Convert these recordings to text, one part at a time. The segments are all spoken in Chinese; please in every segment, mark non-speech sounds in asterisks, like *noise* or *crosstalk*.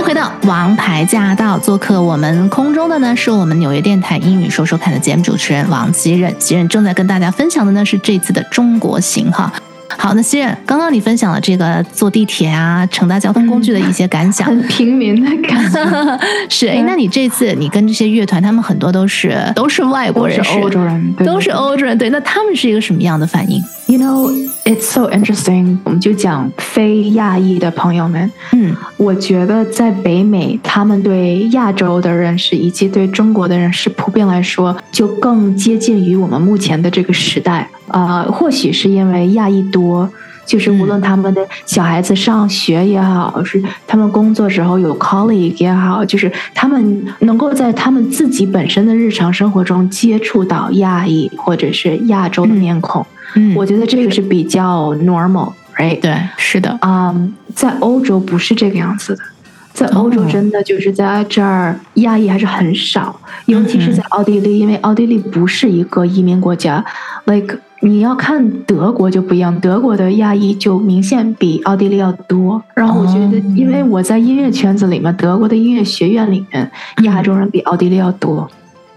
迎回到《王牌驾到》，做客我们空中的呢，是我们纽约电台英语说说看的节目主持人王希任。希任正在跟大家分享的呢是这次的中国行哈。好，那希任，刚刚你分享了这个坐地铁啊、乘搭交通工具的一些感想，*laughs* 很平民的感觉。*laughs* 是哎，那你这次你跟这些乐团，他们很多都是都是外国人，是欧洲人，对都是欧洲人。对，那他们是一个什么样的反应？You know, it's so interesting。我们就讲非亚裔的朋友们，嗯，我觉得在北美，他们对亚洲的认识以及对中国的认识，普遍来说就更接近于我们目前的这个时代。啊，或许是因为亚裔多。就是无论他们的小孩子上学也好，是他们工作时候有 colleague 也好，就是他们能够在他们自己本身的日常生活中接触到亚裔或者是亚洲的面孔，嗯，我觉得这个是比较 normal，right？对，是的，啊，在欧洲不是这个样子的，在欧洲真的就是在这儿亚裔还是很少，尤其是在奥地利，因为奥地利不是一个移民国家，like。你要看德国就不一样，德国的亚裔就明显比奥地利要多。然后我觉得，因为我在音乐圈子里面，德国的音乐学院里面，亚洲人比奥地利要多。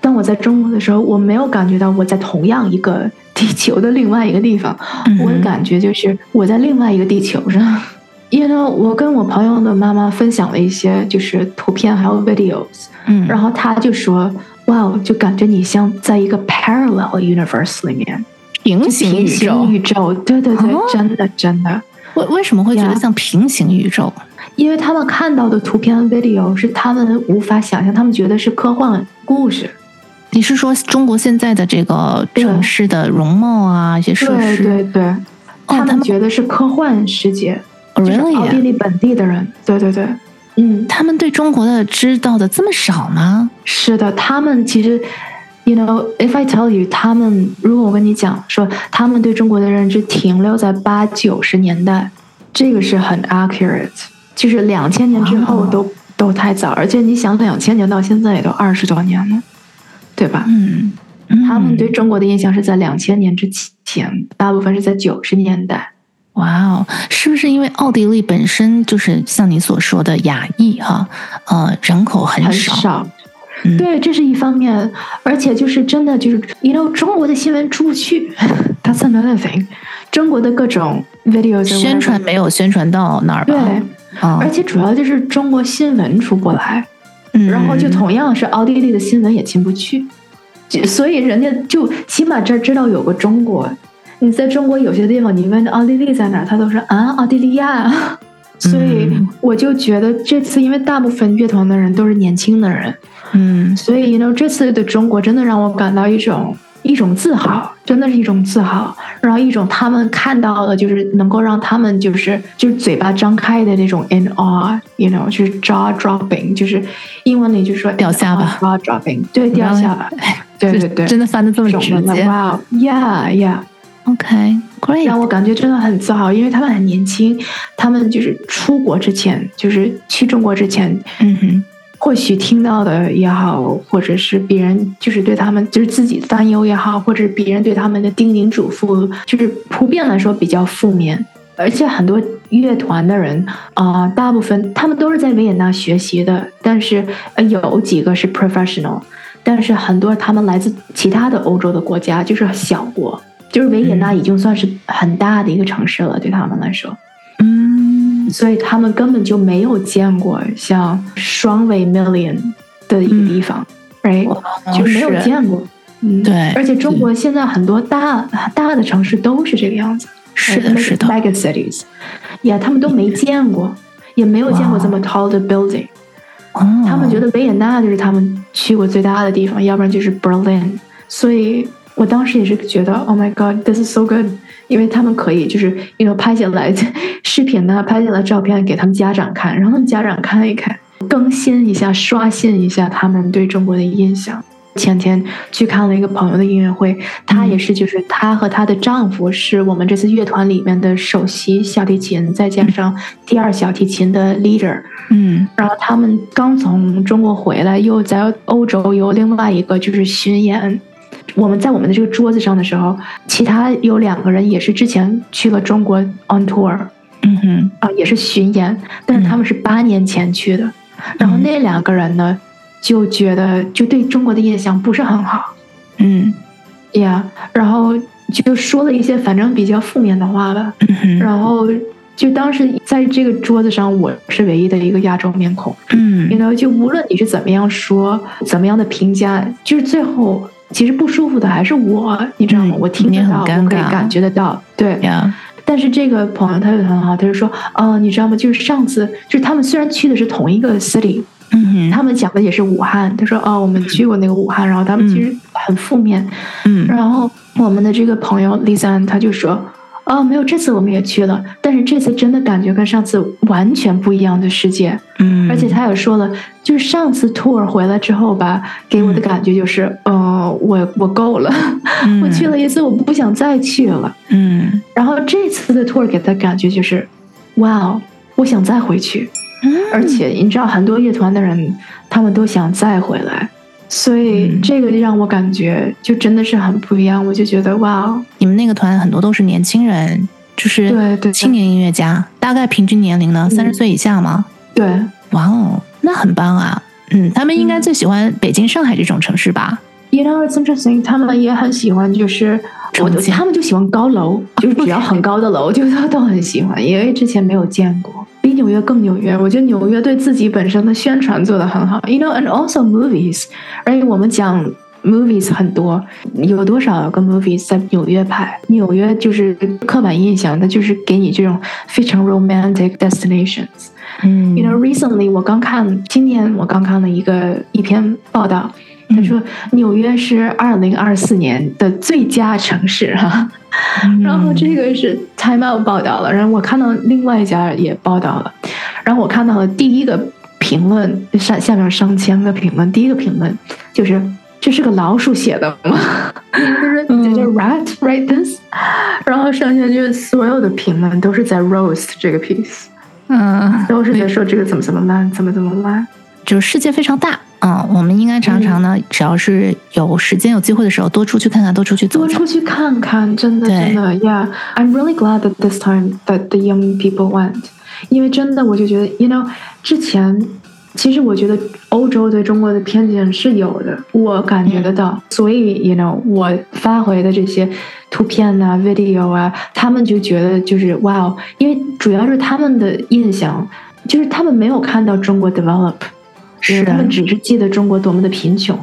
当我在中国的时候，我没有感觉到我在同样一个地球的另外一个地方，我的感觉就是我在另外一个地球上。因为呢，我跟我朋友的妈妈分享了一些就是图片还有 videos，嗯，然后她就说：“哇，就感觉你像在一个 parallel universe 里面。”平行宇宙，宇宙，对对对，真的真的。为为什么会觉得像平行宇宙？因为他们看到的图片 video 是他们无法想象，他们觉得是科幻故事。你是说中国现在的这个城市的容貌啊，一些设施？对对对，他们觉得是科幻世界。就是奥地利本地的人，对对对，嗯，他们对中国的知道的这么少吗？是的，他们其实。You know, if I tell you，他们如果我跟你讲说，他们对中国的认知停留在八九十年代，这个是很 accurate，就是两千年之后都都太早，而且你想两千年到现在也都二十多年了，对吧？嗯，他们对中国的印象是在两千年之前，大部分是在九十年代。哇哦，是不是因为奥地利本身就是像你所说的亚裔哈，呃，人口很少。对，这是一方面，而且就是真的就是，you know，中国的新闻出不去，*laughs* that's another thing。中国的各种 videos 宣传没有宣传到那儿吧？对，而且主要就是中国新闻出不来，然后就同样是奥地利的新闻也进不去，所以人家就起码这儿知道有个中国。你在中国有些地方，你问奥地利在哪儿，他都说啊，奥地利亚。所以我就觉得这次，因为大部分乐团的人都是年轻的人。嗯，所以，you know，这次的中国真的让我感到一种一种自豪，真的是一种自豪，然后一种他们看到的，就是能够让他们就是就是嘴巴张开的那种 in awe，you know，就是 jaw dropping，就是英文里就说掉下巴，jaw dropping，对，掉下巴，对 *laughs* 对对，真的翻的这么直接，哇，yeah，yeah，OK，great，让我感觉真的很自豪，因为他们很年轻，他们就是出国之前，就是去中国之前，嗯哼。或许听到的也好，或者是别人就是对他们就是自己的担忧也好，或者是别人对他们的叮咛嘱咐，就是普遍来说比较负面。而且很多乐团的人啊，大部分他们都是在维也纳学习的，但是有几个是 professional，但是很多他们来自其他的欧洲的国家，就是小国，就是维也纳已经算是很大的一个城市了，对他们来说。所以他们根本就没有见过像双尾 million 的一个地方，right？就没有见过。嗯，对。而且中国现在很多大大的城市都是这个样子，是的，是的，mega cities，呀，他们都没见过，也没有见过这么 tall 的 building。他们觉得维也纳就是他们去过最大的地方，要不然就是 Berlin。所以我当时也是觉得，Oh my God，this is so good。因为他们可以就是，you know，拍下来视频呢，拍下来照片给他们家长看，让他们家长看一看，更新一下，刷新一下他们对中国的印象。前天去看了一个朋友的音乐会，她也是，就是她和她的丈夫是我们这次乐团里面的首席小提琴，再加上第二小提琴的 leader。嗯，然后他们刚从中国回来，又在欧洲有另外一个就是巡演。我们在我们的这个桌子上的时候，其他有两个人也是之前去了中国 on tour，嗯哼，啊，也是巡演，但是他们是八年前去的，然后那两个人呢，就觉得就对中国的印象不是很好，嗯。呀，然后就说了一些反正比较负面的话吧。然后就当时在这个桌子上，我是唯一的一个亚洲面孔。嗯。You know，就无论你是怎么样说，怎么样的评价，就是最后其实不舒服的还是我，你知道吗？嗯我听你得到，很尴尬我可以感觉得到，对。呀但是这个朋友他就很好，他就说，哦，你知道吗？就是上次，就是他们虽然去的是同一个 city，嗯他们讲的也是武汉。他说，哦，我们去过那个武汉，然后他们其实很负面。嗯然后我们的这个朋友 Lisa 他就说，哦，没有，这次我们也去了，但是这次真的感觉跟上次完全不一样的世界。嗯，而且他也说了，就是上次 tour 回来之后吧，给我的感觉就是，呃，我我够了，*laughs* 我去了一次，我不想再去了。嗯然后这次的 tour 给他感觉就是，哇哦，我想再回去。嗯，而且你知道，很多乐团的人他们都想再回来，所以嗯这个让我感觉就真的是很不一样。我就觉得哇哦，你们那个团很多都是年轻人，就是对对青年音乐家，大概平均年龄呢三十岁以下吗？对，哇哦，那很棒啊！嗯，他们应该最喜欢北京、上海这种城市吧？You know it's interesting，他们也很喜欢，就是我他们就喜欢高楼，就是只要很高的楼，就都都很喜欢，因为之前没有见过，比纽约更纽约。我觉得纽约对自己本身的宣传做得很好，You know，and also movies，而且我们讲 movies 很多，有多少个 movies 在纽约拍？纽约就是刻板印象，它就是给你这种非常 romantic destinations。嗯 You know, recently 我刚看，今年我刚看了一个一篇报道，他说纽约是二零二四年的最佳城市哈、嗯然后这个是 Time Out 报道了，然后我看到另外一家也报道了，然后我看到了第一个评论，上下面上千个评论，第一个评论就是这是个老鼠写的吗？就是嗯 Did a rat write this？然后剩下就是所有的评论都是在 roast 这个 piece。嗯，都是在说这个怎么怎么烂，怎么怎么烂。就是世界非常大啊、我们应该常常呢，只要是有时间、有机会的时候，多出去看看，多出去走走。多出。去看看，真的真的，Yeah，I'm really glad that this time that the young people went，因为真的我就觉得，you know，之前其实我觉得欧洲对中国的偏见是有的，我感觉得到，所以 you know 我发回的这些图片啊、video 啊，他们就觉得就是哇哦，因为主要是他们的印象就是他们没有看到中国 develop，是他们只是记得中国多么的贫穷。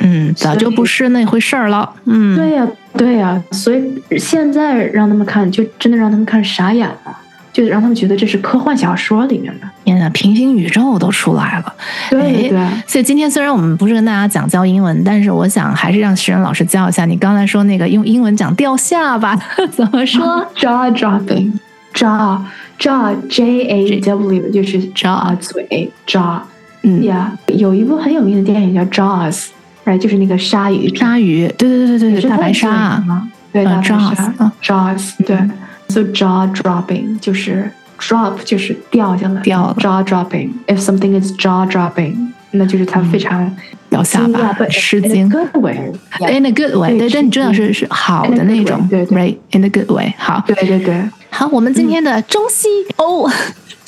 嗯，早就不是那回事儿了。嗯，对呀、对呀、所以现在让他们看，就真的让他们看傻眼了，就让他们觉得这是科幻小说里面的。天呐，平行宇宙都出来了。对对对，哎所以今天虽然我们不是跟大家讲教英文，但是我想还是让石人老师教一下。你刚才说那个用英文讲掉下巴 *laughs* 怎么说？jaw dropping，jaw jaw J A W 就是 jaw 嘴 jaw 嗯，呀。有一部很有名的电影叫 Jaws，right 就是那个鲨鱼鲨鱼，对对对对对，是大白鲨啊。对，呃大白 Jaws，鲨嗯 Jaws 对，so jaw dropping 就是 drop 就是掉下来掉了，jaw dropping if something is jaw dropping，那就是它非常掉下巴吃 in a 惊 good way，In a good way，对，但你知道是是好的那种对对，right？In a good way，好。对对对，好，我们今天的中西欧、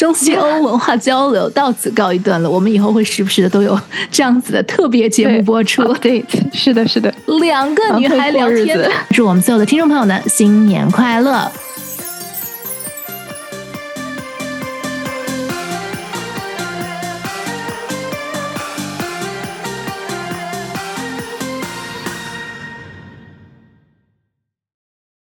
中西欧文化交流到此告一段落。我们以后会时不时的都有这样子的特别节目播出。*laughs* 对，是的，是的，两个女孩聊天祝我们所有的听众朋友们新年快乐！